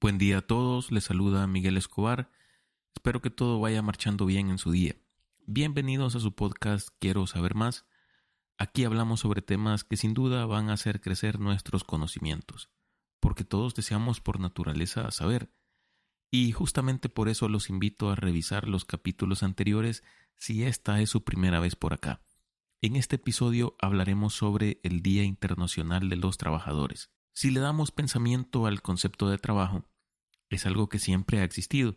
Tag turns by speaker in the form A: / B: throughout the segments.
A: Buen día a todos, les saluda Miguel Escobar. Espero que todo vaya marchando bien en su día. Bienvenidos a su podcast Quiero saber más. Aquí hablamos sobre temas que sin duda van a hacer crecer nuestros conocimientos, porque todos deseamos por naturaleza saber. Y justamente por eso los invito a revisar los capítulos anteriores si esta es su primera vez por acá. En este episodio hablaremos sobre el Día Internacional de los Trabajadores. Si le damos pensamiento al concepto de trabajo, es algo que siempre ha existido.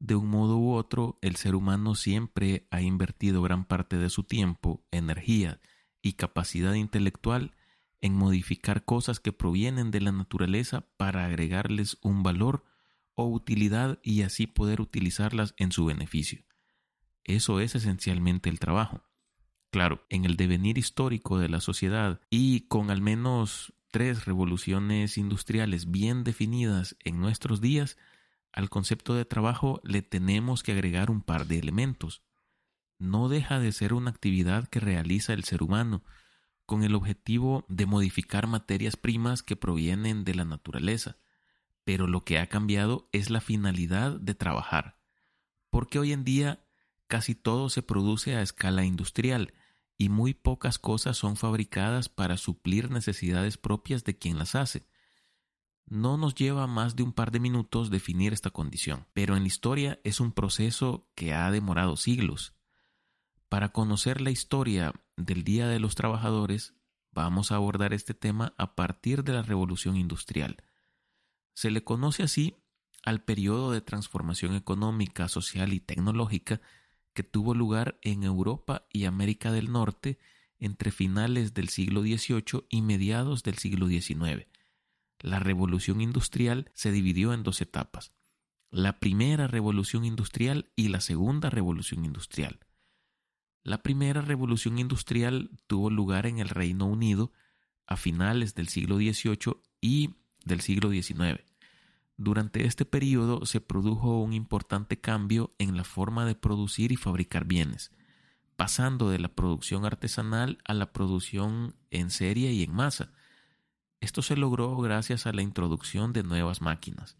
A: De un modo u otro, el ser humano siempre ha invertido gran parte de su tiempo, energía y capacidad intelectual en modificar cosas que provienen de la naturaleza para agregarles un valor o utilidad y así poder utilizarlas en su beneficio. Eso es esencialmente el trabajo. Claro, en el devenir histórico de la sociedad y con al menos tres revoluciones industriales bien definidas en nuestros días, al concepto de trabajo le tenemos que agregar un par de elementos. No deja de ser una actividad que realiza el ser humano, con el objetivo de modificar materias primas que provienen de la naturaleza. Pero lo que ha cambiado es la finalidad de trabajar, porque hoy en día casi todo se produce a escala industrial, y muy pocas cosas son fabricadas para suplir necesidades propias de quien las hace. No nos lleva más de un par de minutos definir esta condición, pero en la historia es un proceso que ha demorado siglos. Para conocer la historia del Día de los Trabajadores, vamos a abordar este tema a partir de la Revolución Industrial. Se le conoce así al periodo de transformación económica, social y tecnológica que tuvo lugar en Europa y América del Norte entre finales del siglo XVIII y mediados del siglo XIX. La revolución industrial se dividió en dos etapas, la primera revolución industrial y la segunda revolución industrial. La primera revolución industrial tuvo lugar en el Reino Unido a finales del siglo XVIII y del siglo XIX. Durante este periodo se produjo un importante cambio en la forma de producir y fabricar bienes, pasando de la producción artesanal a la producción en serie y en masa. Esto se logró gracias a la introducción de nuevas máquinas,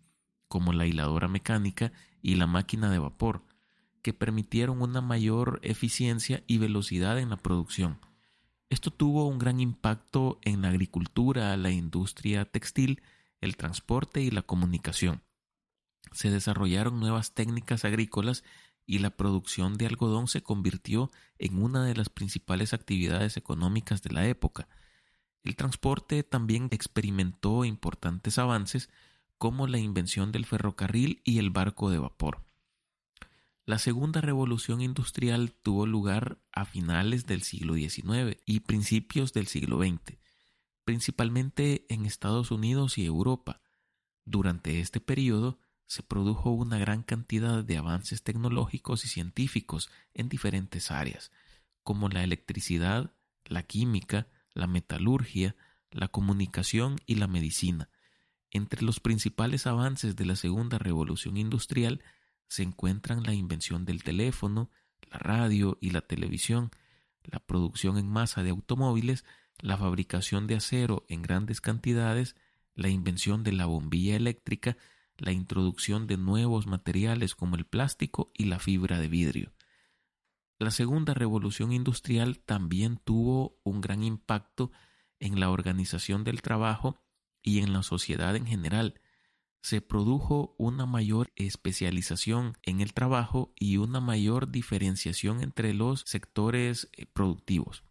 A: como la hiladora mecánica y la máquina de vapor, que permitieron una mayor eficiencia y velocidad en la producción. Esto tuvo un gran impacto en la agricultura, la industria textil el transporte y la comunicación. Se desarrollaron nuevas técnicas agrícolas y la producción de algodón se convirtió en una de las principales actividades económicas de la época. El transporte también experimentó importantes avances como la invención del ferrocarril y el barco de vapor. La segunda revolución industrial tuvo lugar a finales del siglo XIX y principios del siglo XX principalmente en Estados Unidos y Europa. Durante este periodo se produjo una gran cantidad de avances tecnológicos y científicos en diferentes áreas, como la electricidad, la química, la metalurgia, la comunicación y la medicina. Entre los principales avances de la segunda revolución industrial se encuentran la invención del teléfono, la radio y la televisión, la producción en masa de automóviles la fabricación de acero en grandes cantidades, la invención de la bombilla eléctrica, la introducción de nuevos materiales como el plástico y la fibra de vidrio. La segunda revolución industrial también tuvo un gran impacto en la organización del trabajo y en la sociedad en general. Se produjo una mayor especialización en el trabajo y una mayor diferenciación entre los sectores eh, productivos.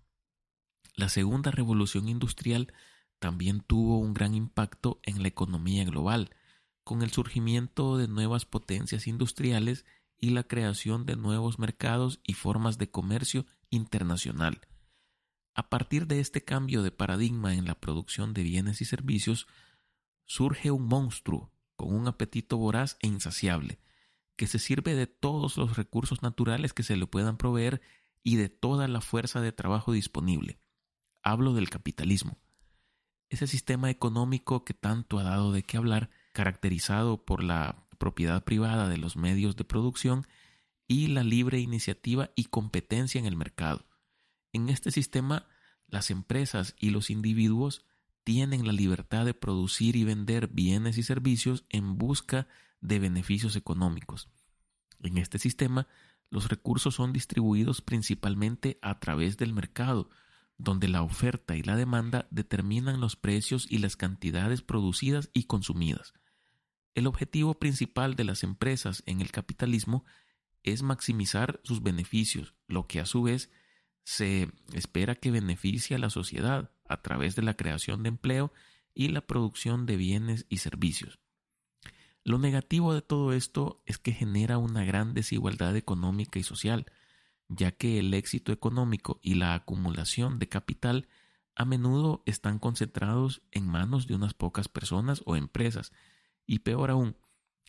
A: La segunda revolución industrial también tuvo un gran impacto en la economía global, con el surgimiento de nuevas potencias industriales y la creación de nuevos mercados y formas de comercio internacional. A partir de este cambio de paradigma en la producción de bienes y servicios, surge un monstruo con un apetito voraz e insaciable, que se sirve de todos los recursos naturales que se le puedan proveer y de toda la fuerza de trabajo disponible. Hablo del capitalismo. Ese sistema económico que tanto ha dado de qué hablar, caracterizado por la propiedad privada de los medios de producción y la libre iniciativa y competencia en el mercado. En este sistema, las empresas y los individuos tienen la libertad de producir y vender bienes y servicios en busca de beneficios económicos. En este sistema, los recursos son distribuidos principalmente a través del mercado, donde la oferta y la demanda determinan los precios y las cantidades producidas y consumidas. El objetivo principal de las empresas en el capitalismo es maximizar sus beneficios, lo que a su vez se espera que beneficie a la sociedad a través de la creación de empleo y la producción de bienes y servicios. Lo negativo de todo esto es que genera una gran desigualdad económica y social, ya que el éxito económico y la acumulación de capital a menudo están concentrados en manos de unas pocas personas o empresas, y peor aún,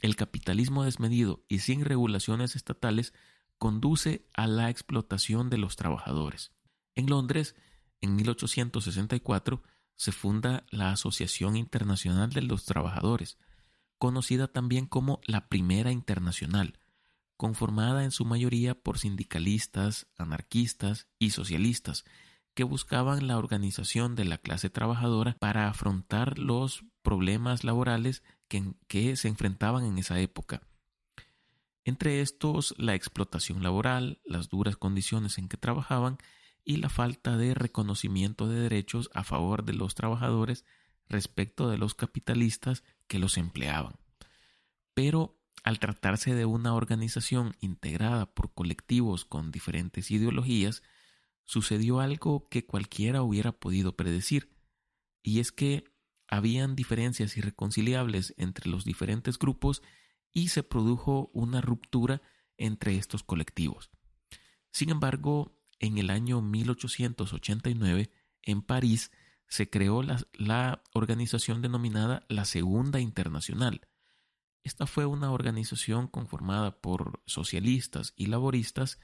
A: el capitalismo desmedido y sin regulaciones estatales conduce a la explotación de los trabajadores. En Londres, en 1864, se funda la Asociación Internacional de los Trabajadores, conocida también como la Primera Internacional, conformada en su mayoría por sindicalistas, anarquistas y socialistas, que buscaban la organización de la clase trabajadora para afrontar los problemas laborales que, que, se enfrentaban en esa época. Entre estos, la explotación laboral, las duras condiciones en que trabajaban y la falta de reconocimiento de derechos a favor de los trabajadores respecto de los capitalistas que los empleaban. Pero al tratarse de una organización integrada por colectivos con diferentes ideologías, sucedió algo que cualquiera hubiera podido predecir, y es que habían diferencias irreconciliables entre los diferentes grupos y se produjo una ruptura entre estos colectivos. Sin embargo, en el año 1889, en París, se creó la, la, organización denominada la Segunda Internacional, esta fue una organización conformada por socialistas y laboristas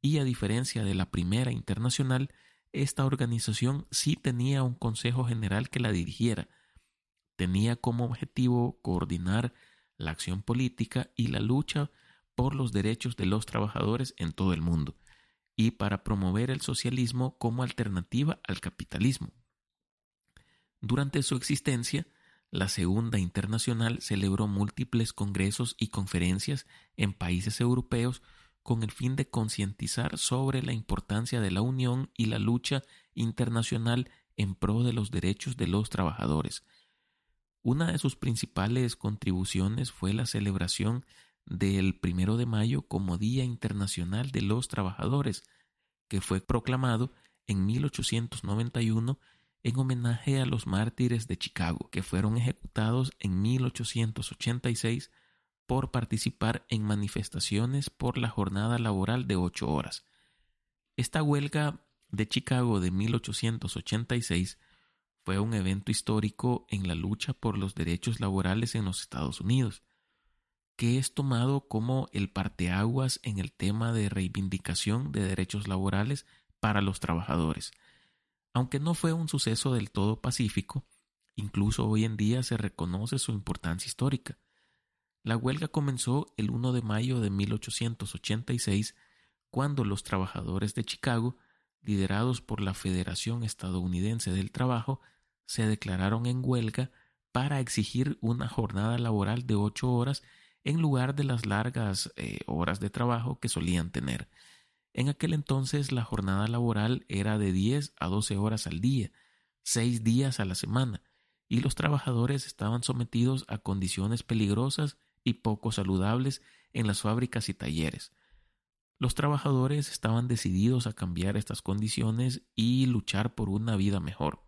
A: y a diferencia de la primera internacional, esta organización sí tenía un Consejo General que la dirigiera. Tenía como objetivo coordinar la acción política y la lucha por los derechos de los trabajadores en todo el mundo y para promover el socialismo como alternativa al capitalismo. Durante su existencia, la Segunda Internacional celebró múltiples congresos y conferencias en países europeos con el fin de concientizar sobre la importancia de la unión y la lucha internacional en pro de los derechos de los trabajadores. Una de sus principales contribuciones fue la celebración del primero de mayo como Día Internacional de los Trabajadores, que fue proclamado en 1891 en homenaje a los mártires de Chicago, que fueron ejecutados en 1886 por participar en manifestaciones por la jornada laboral de ocho horas. Esta huelga de Chicago de 1886 fue un evento histórico en la lucha por los derechos laborales en los Estados Unidos, que es tomado como el parteaguas en el tema de reivindicación de derechos laborales para los trabajadores. Aunque no fue un suceso del todo pacífico, incluso hoy en día se reconoce su importancia histórica. La huelga comenzó el 1 de mayo de 1886, cuando los trabajadores de Chicago, liderados por la Federación Estadounidense del Trabajo, se declararon en huelga para exigir una jornada laboral de ocho horas en lugar de las largas eh, horas de trabajo que solían tener. En aquel entonces la jornada laboral era de 10 a 12 horas al día, seis días a la semana, y los trabajadores estaban sometidos a condiciones peligrosas y poco saludables en las fábricas y talleres. Los trabajadores estaban decididos a cambiar estas condiciones y luchar por una vida mejor.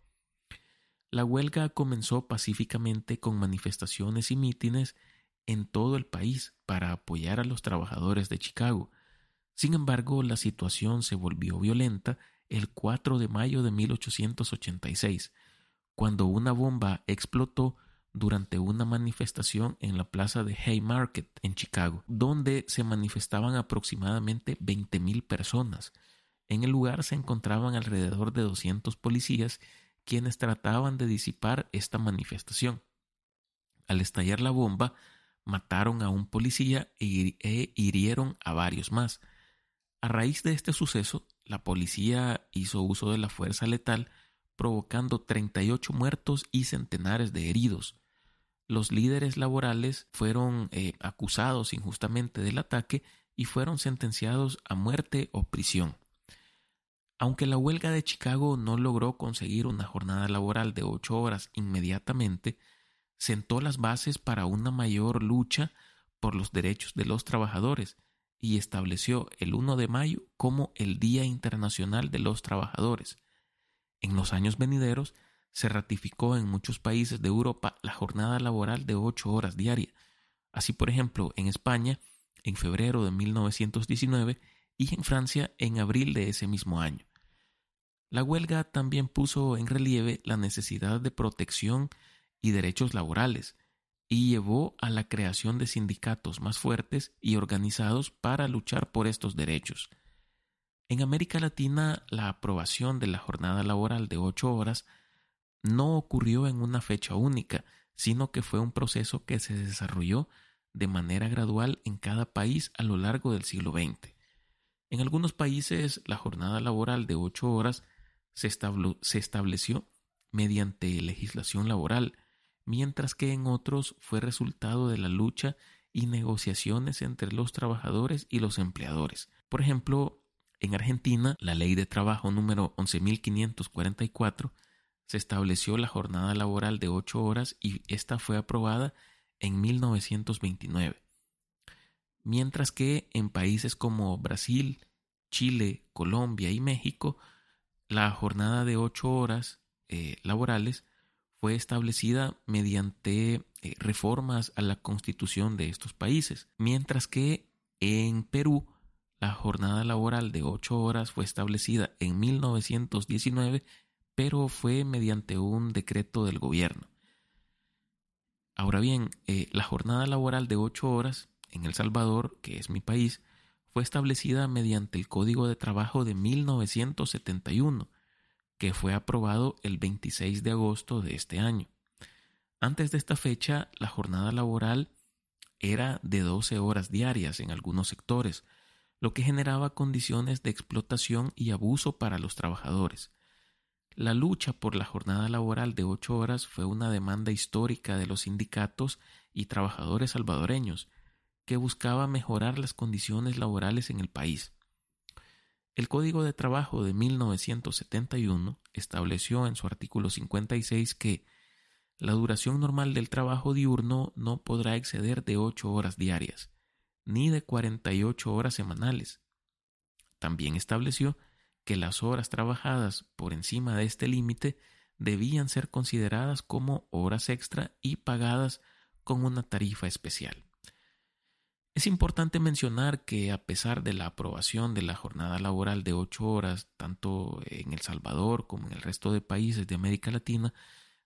A: La huelga comenzó pacíficamente con manifestaciones y mítines en todo el país para apoyar a los trabajadores de Chicago, sin embargo, la situación se volvió violenta el 4 de mayo de 1886, cuando una bomba explotó durante una manifestación en la plaza de Haymarket en Chicago, donde se manifestaban aproximadamente 20.000 personas. En el lugar se encontraban alrededor de 200 policías quienes trataban de disipar esta manifestación. Al estallar la bomba, mataron a un policía e, hirieron a varios más. A raíz de este suceso, la policía hizo uso de la fuerza letal, provocando 38 muertos y centenares de heridos. Los líderes laborales fueron eh, acusados injustamente del ataque y fueron sentenciados a muerte o prisión. Aunque la huelga de Chicago no logró conseguir una jornada laboral de ocho horas inmediatamente, sentó las bases para una mayor lucha por los derechos de los trabajadores y estableció el 1 de mayo como el Día Internacional de los Trabajadores. En los años venideros se ratificó en muchos países de Europa la jornada laboral de ocho horas diarias. Así, por ejemplo, en España, en febrero de 1919 y en Francia en abril de ese mismo año. La huelga también puso en relieve la necesidad de protección y derechos laborales, y llevó a la creación de sindicatos más fuertes y organizados para luchar por estos derechos. En América Latina, la aprobación de la jornada laboral de ocho horas no ocurrió en una fecha única, sino que fue un proceso que se desarrolló de manera gradual en cada país a lo largo del siglo XX. En algunos países, la jornada laboral de ocho horas se, estableció mediante legislación laboral, mientras que en otros fue resultado de la lucha y negociaciones entre los trabajadores y los empleadores. Por ejemplo, en Argentina, la ley de trabajo número 11.544 se estableció la jornada laboral de ocho horas y esta fue aprobada en 1929. Mientras que en países como Brasil, Chile, Colombia y México, la jornada de ocho horas eh, laborales fue establecida mediante eh, reformas a la constitución de estos países, mientras que en Perú la jornada laboral de ocho horas fue establecida en 1919, pero fue mediante un decreto del gobierno. Ahora bien, eh, la jornada laboral de ocho horas en El Salvador, que es mi país, fue establecida mediante el Código de Trabajo de 1971 que fue aprobado el 26 de agosto de este año. Antes de esta fecha, la jornada laboral era de 12 horas diarias en algunos sectores, lo que generaba condiciones de explotación y abuso para los trabajadores. La lucha por la jornada laboral de 8 horas fue una demanda histórica de los sindicatos y trabajadores salvadoreños, que buscaba mejorar las condiciones laborales en el país. El Código de Trabajo de 1971 estableció en su artículo 56 que la duración normal del trabajo diurno no podrá exceder de 8 horas diarias, ni de 48 horas semanales. También estableció que las horas trabajadas por encima de este límite debían ser consideradas como horas extra y pagadas con una tarifa especial. Es importante mencionar que a pesar de la aprobación de la jornada laboral de ocho horas, tanto en El Salvador como en el resto de países de América Latina,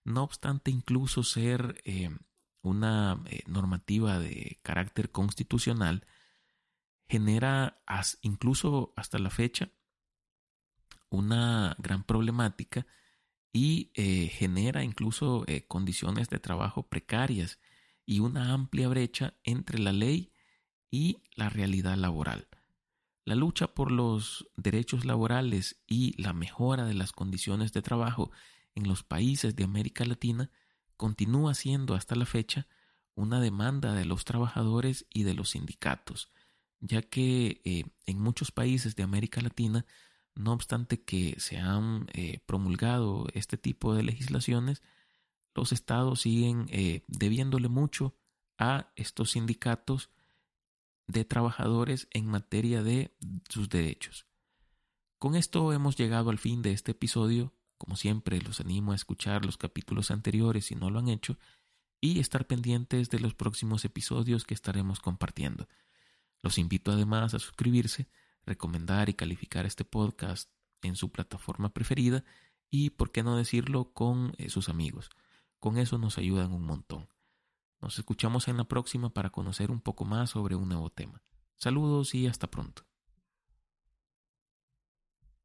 A: no obstante incluso ser eh, una eh, normativa de carácter constitucional, genera incluso hasta la fecha una gran problemática y eh, genera incluso condiciones de trabajo precarias y una amplia brecha entre la ley y la realidad laboral. La lucha por los derechos laborales y la mejora de las condiciones de trabajo en los países de América Latina continúa siendo hasta la fecha una demanda de los trabajadores y de los sindicatos, ya que eh, en muchos países de América Latina, no obstante que se han eh, promulgado este tipo de legislaciones, los estados siguen eh, debiéndole mucho a estos sindicatos de trabajadores en materia de sus derechos. Con esto hemos llegado al fin de este episodio. Como siempre, los animo a escuchar los capítulos anteriores si no lo han hecho y estar pendientes de los próximos episodios que estaremos compartiendo. Los invito además a suscribirse, recomendar y calificar este podcast en su plataforma preferida y, por qué no decirlo, con eh, sus amigos. Con eso nos ayudan un montón. Nos escuchamos en la próxima para conocer un poco más sobre un nuevo tema. Saludos y hasta pronto.